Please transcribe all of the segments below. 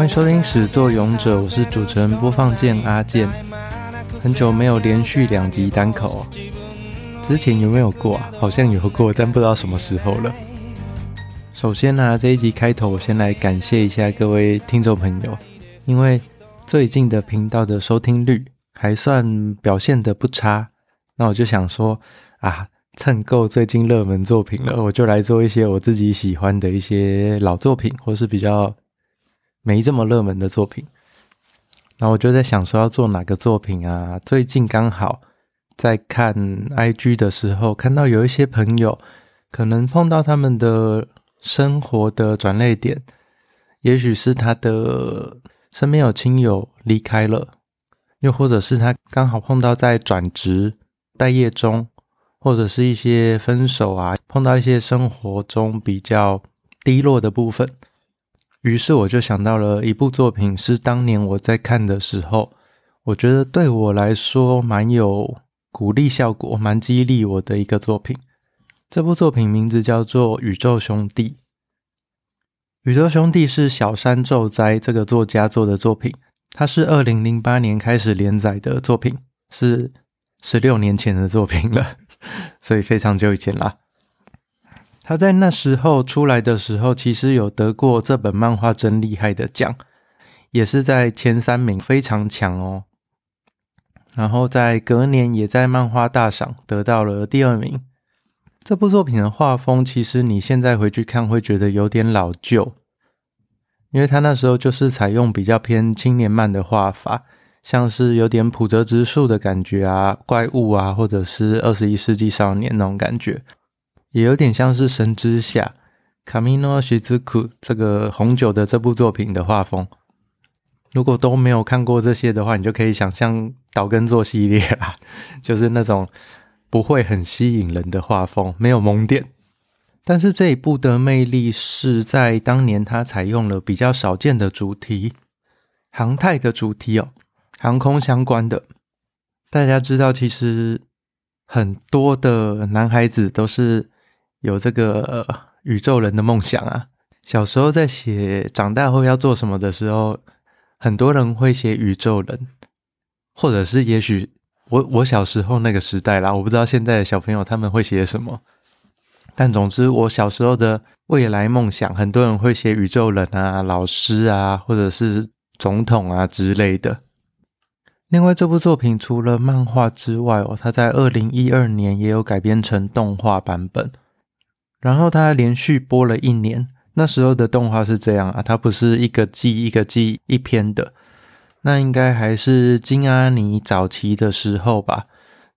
欢迎收听《始作俑者》，我是主持人播放键阿健。很久没有连续两集单口，之前有没有过啊？好像有过，但不知道什么时候了。首先呢、这一集开头我先来感谢一下各位听众朋友，因为最近的频道的收听率还算表现得不差，那我就想说啊，蹭够最近热门作品了，我就来做一些我自己喜欢的一些老作品，或是比较。没这么热门的作品，那我就在想说要做哪个作品啊？最近刚好在看 IG 的时候，看到有一些朋友可能碰到他们的生活的转捩点，也许是他的身边有亲友离开了，又或者是他刚好碰到在转职待业中，或者是一些分手啊，碰到一些生活中比较低落的部分。于是我就想到了一部作品，是当年我在看的时候，我觉得对我来说蛮有鼓励效果、蛮激励我的一个作品。这部作品名字叫做《宇宙兄弟》。《宇宙兄弟》是小山宙哉这个作家做的作品，它是二零零八年开始连载的作品，是十六年前的作品了，所以非常久以前啦。他在那时候出来的时候，其实有得过这本漫画真厉害的奖，也是在前三名，非常强哦。然后在隔年，也在漫画大赏得到了第二名。这部作品的画风，其实你现在回去看会觉得有点老旧，因为他那时候就是采用比较偏青年漫的画法，像是有点普泽直树的感觉啊，怪物啊，或者是二十一世纪少年那种感觉。也有点像是《神之下》Kamino Shizuku 这个红酒的这部作品的画风。如果都没有看过这些的话，你就可以想象岛根作系列啦，就是那种不会很吸引人的画风，没有萌点。但是这一部的魅力是在当年它采用了比较少见的主题，航太的主题哦，航空相关的。大家知道，其实很多的男孩子都是。有这个宇宙人的梦想啊！小时候在写长大后要做什么的时候，很多人会写宇宙人，或者是也许我我小时候那个时代啦，我不知道现在的小朋友他们会写什么。但总之，我小时候的未来梦想，很多人会写宇宙人啊、老师啊，或者是总统啊之类的。另外，这部作品除了漫画之外哦，它在二零一二年也有改编成动画版本。然后它连续播了一年，那时候的动画是这样啊，它不是一个季一个季一篇的，那应该还是金阿尼早期的时候吧。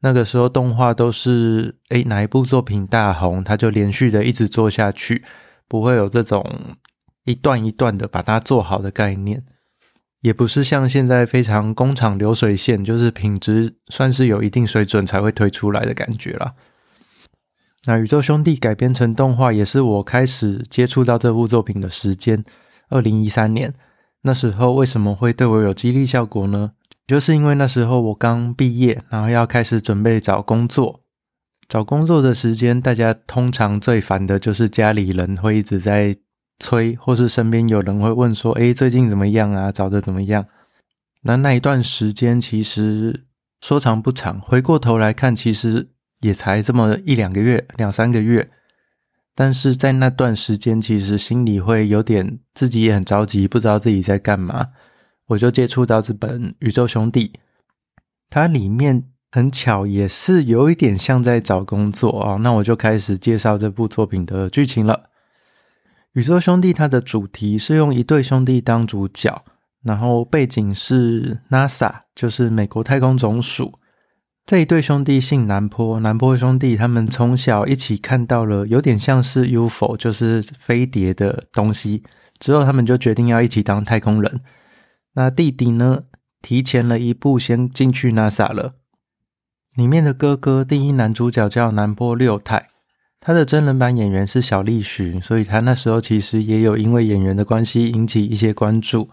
那个时候动画都是，诶，哪一部作品大红，它就连续的一直做下去，不会有这种一段一段的把它做好的概念，也不是像现在非常工厂流水线，就是品质算是有一定水准才会推出来的感觉啦。那《宇宙兄弟》改编成动画，也是我开始接触到这部作品的时间，二零一三年。那时候为什么会对我有激励效果呢？就是因为那时候我刚毕业，然后要开始准备找工作。找工作的时间，大家通常最烦的就是家里人会一直在催，或是身边有人会问说：“诶，最近怎么样啊？找的怎么样？”那那一段时间其实说长不长，回过头来看，其实。也才这么一两个月，两三个月，但是在那段时间，其实心里会有点自己也很着急，不知道自己在干嘛。我就接触到这本《宇宙兄弟》，它里面很巧，也是有一点像在找工作啊。那我就开始介绍这部作品的剧情了。《宇宙兄弟》它的主题是用一对兄弟当主角，然后背景是 NASA，就是美国太空总署。这一对兄弟姓南坡，南坡兄弟他们从小一起看到了有点像是 UFO，就是飞碟的东西，之后他们就决定要一起当太空人。那弟弟呢，提前了一步先进去 NASA 了。里面的哥哥第一男主角叫南坡六太，他的真人版演员是小栗旬，所以他那时候其实也有因为演员的关系引起一些关注。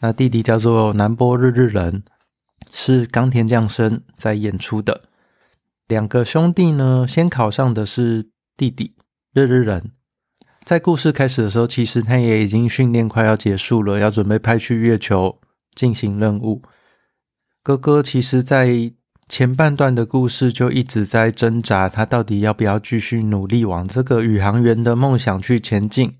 那弟弟叫做南波日日人。是冈田将生在演出的。两个兄弟呢，先考上的是弟弟日日人，在故事开始的时候，其实他也已经训练快要结束了，要准备派去月球进行任务。哥哥其实，在前半段的故事就一直在挣扎，他到底要不要继续努力往这个宇航员的梦想去前进？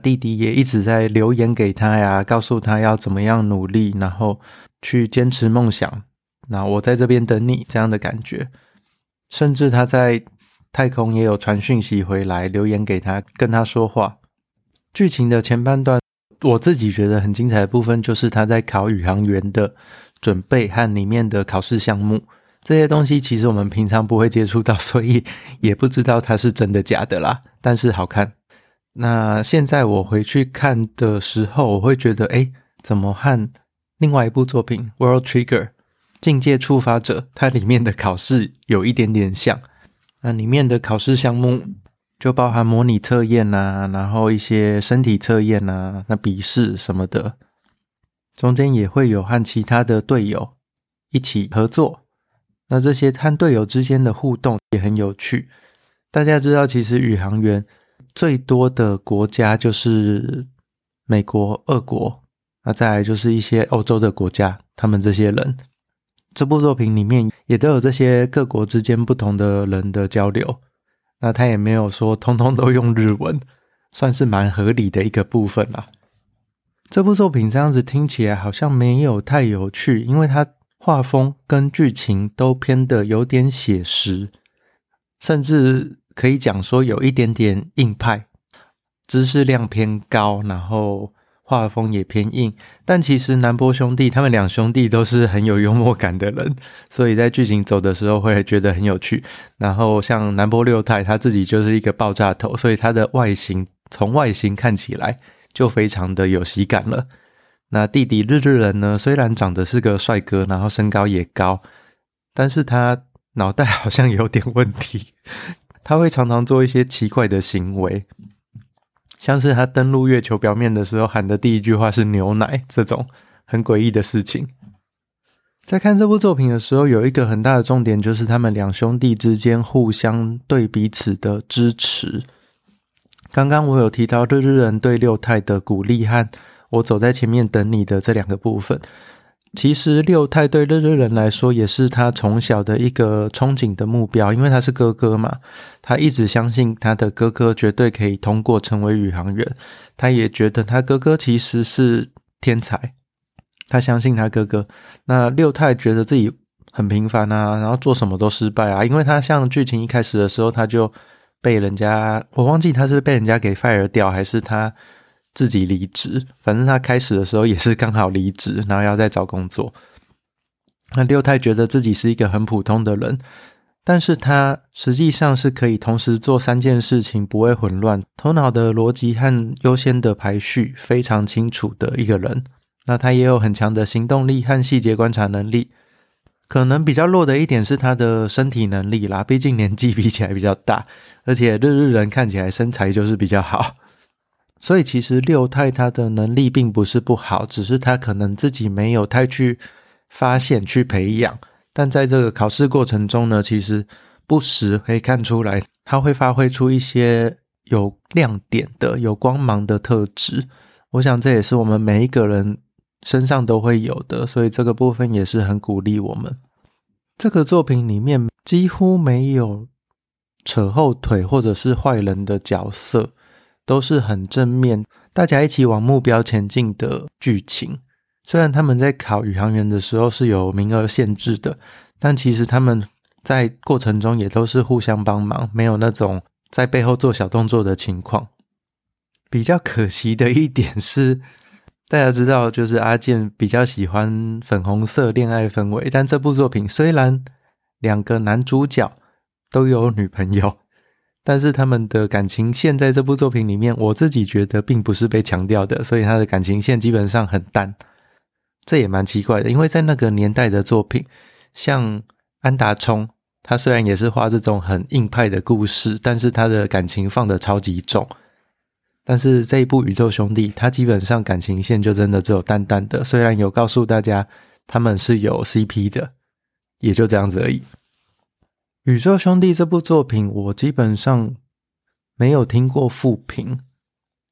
弟弟也一直在留言给他呀，告诉他要怎么样努力，然后去坚持梦想。那我在这边等你，这样的感觉。甚至他在太空也有传讯息回来，留言给他，跟他说话。剧情的前半段，我自己觉得很精彩的部分，就是他在考宇航员的。准备和里面的考试项目这些东西，其实我们平常不会接触到，所以也不知道它是真的假的啦。但是好看。那现在我回去看的时候，我会觉得，诶，怎么和另外一部作品《World Trigger》境界触发者它里面的考试有一点点像？那里面的考试项目就包含模拟测验啊，然后一些身体测验啊，那笔试什么的。中间也会有和其他的队友一起合作，那这些和队友之间的互动也很有趣。大家知道，其实宇航员最多的国家就是美国、俄国，那再来就是一些欧洲的国家。他们这些人，这部作品里面也都有这些各国之间不同的人的交流。那他也没有说通通都用日文，算是蛮合理的一个部分啦。这部作品这样子听起来好像没有太有趣，因为它画风跟剧情都偏得有点写实，甚至可以讲说有一点点硬派，知识量偏高，然后画风也偏硬。但其实南波兄弟他们两兄弟都是很有幽默感的人，所以在剧情走的时候会觉得很有趣。然后像南波六太他自己就是一个爆炸头，所以他的外形从外形看起来。就非常的有喜感了。那弟弟日日人呢？虽然长得是个帅哥，然后身高也高，但是他脑袋好像有点问题。他会常常做一些奇怪的行为，像是他登陆月球表面的时候喊的第一句话是“牛奶”这种很诡异的事情。在看这部作品的时候，有一个很大的重点，就是他们两兄弟之间互相对彼此的支持。刚刚我有提到日日人对六太的鼓励和我走在前面等你的这两个部分，其实六太对日日人来说也是他从小的一个憧憬的目标，因为他是哥哥嘛，他一直相信他的哥哥绝对可以通过成为宇航员，他也觉得他哥哥其实是天才，他相信他哥哥。那六太觉得自己很平凡啊，然后做什么都失败啊，因为他像剧情一开始的时候他就。被人家，我忘记他是被人家给 fire 掉，还是他自己离职。反正他开始的时候也是刚好离职，然后要再找工作。那六太觉得自己是一个很普通的人，但是他实际上是可以同时做三件事情，不会混乱，头脑的逻辑和优先的排序非常清楚的一个人。那他也有很强的行动力和细节观察能力。可能比较弱的一点是他的身体能力啦，毕竟年纪比起来比较大，而且日日人看起来身材就是比较好，所以其实六太他的能力并不是不好，只是他可能自己没有太去发现去培养，但在这个考试过程中呢，其实不时可以看出来他会发挥出一些有亮点的、有光芒的特质，我想这也是我们每一个人。身上都会有的，所以这个部分也是很鼓励我们。这个作品里面几乎没有扯后腿或者是坏人的角色，都是很正面，大家一起往目标前进的剧情。虽然他们在考宇航员的时候是有名额限制的，但其实他们在过程中也都是互相帮忙，没有那种在背后做小动作的情况。比较可惜的一点是。大家知道，就是阿健比较喜欢粉红色恋爱氛围，但这部作品虽然两个男主角都有女朋友，但是他们的感情线在这部作品里面，我自己觉得并不是被强调的，所以他的感情线基本上很淡，这也蛮奇怪的，因为在那个年代的作品，像安达充，他虽然也是画这种很硬派的故事，但是他的感情放得超级重。但是这一部《宇宙兄弟》，他基本上感情线就真的只有淡淡的，虽然有告诉大家他们是有 CP 的，也就这样子而已。《宇宙兄弟》这部作品，我基本上没有听过负评，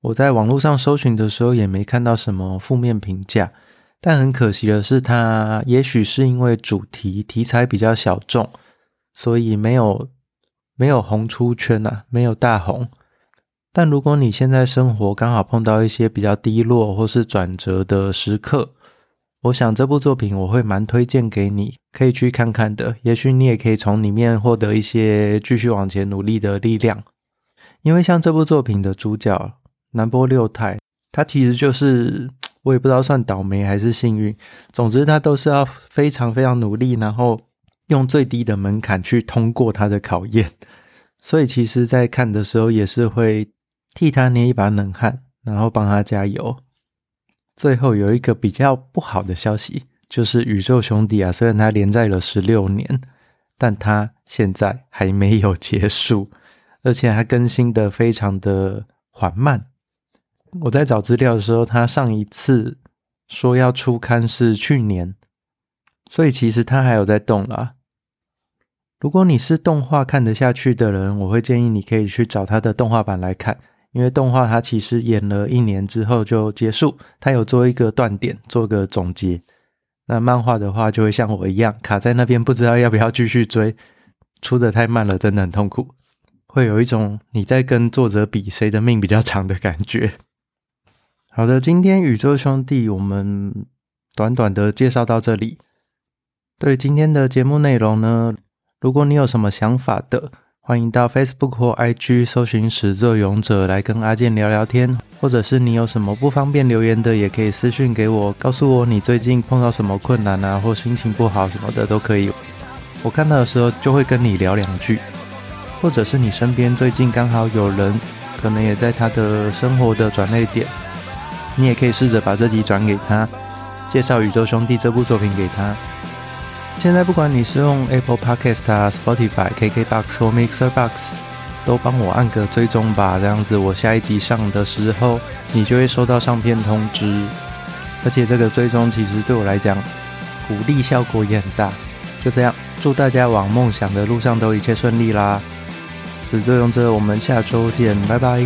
我在网络上搜寻的时候也没看到什么负面评价，但很可惜的是，它也许是因为主题题材比较小众，所以没有没有红出圈啊，没有大红。但如果你现在生活刚好碰到一些比较低落或是转折的时刻，我想这部作品我会蛮推荐给你，可以去看看的。也许你也可以从里面获得一些继续往前努力的力量。因为像这部作品的主角南波六太，他其实就是我也不知道算倒霉还是幸运，总之他都是要非常非常努力，然后用最低的门槛去通过他的考验。所以其实，在看的时候也是会。替他捏一把冷汗，然后帮他加油。最后有一个比较不好的消息，就是宇宙兄弟啊，虽然他连载了十六年，但他现在还没有结束，而且还更新的非常的缓慢。我在找资料的时候，他上一次说要出刊是去年，所以其实他还有在动啦。如果你是动画看得下去的人，我会建议你可以去找他的动画版来看。因为动画它其实演了一年之后就结束，它有做一个断点，做个总结。那漫画的话就会像我一样卡在那边，不知道要不要继续追，出的太慢了，真的很痛苦，会有一种你在跟作者比谁的命比较长的感觉。好的，今天宇宙兄弟我们短短的介绍到这里。对今天的节目内容呢，如果你有什么想法的，欢迎到 Facebook 或 IG 搜寻“始作俑者”来跟阿健聊聊天，或者是你有什么不方便留言的，也可以私讯给我，告诉我你最近碰到什么困难啊，或心情不好什么的都可以。我看到的时候就会跟你聊两句，或者是你身边最近刚好有人，可能也在他的生活的转捩点，你也可以试着把这集转给他，介绍《宇宙兄弟》这部作品给他。现在不管你是用 Apple Podcast 啊、Spotify、KKBox 或 Mixer Box，都帮我按个追踪吧，这样子我下一集上的时候，你就会收到上片通知。而且这个追踪其实对我来讲，鼓励效果也很大。就这样，祝大家往梦想的路上都一切顺利啦！始作俑者，我们下周见，拜拜。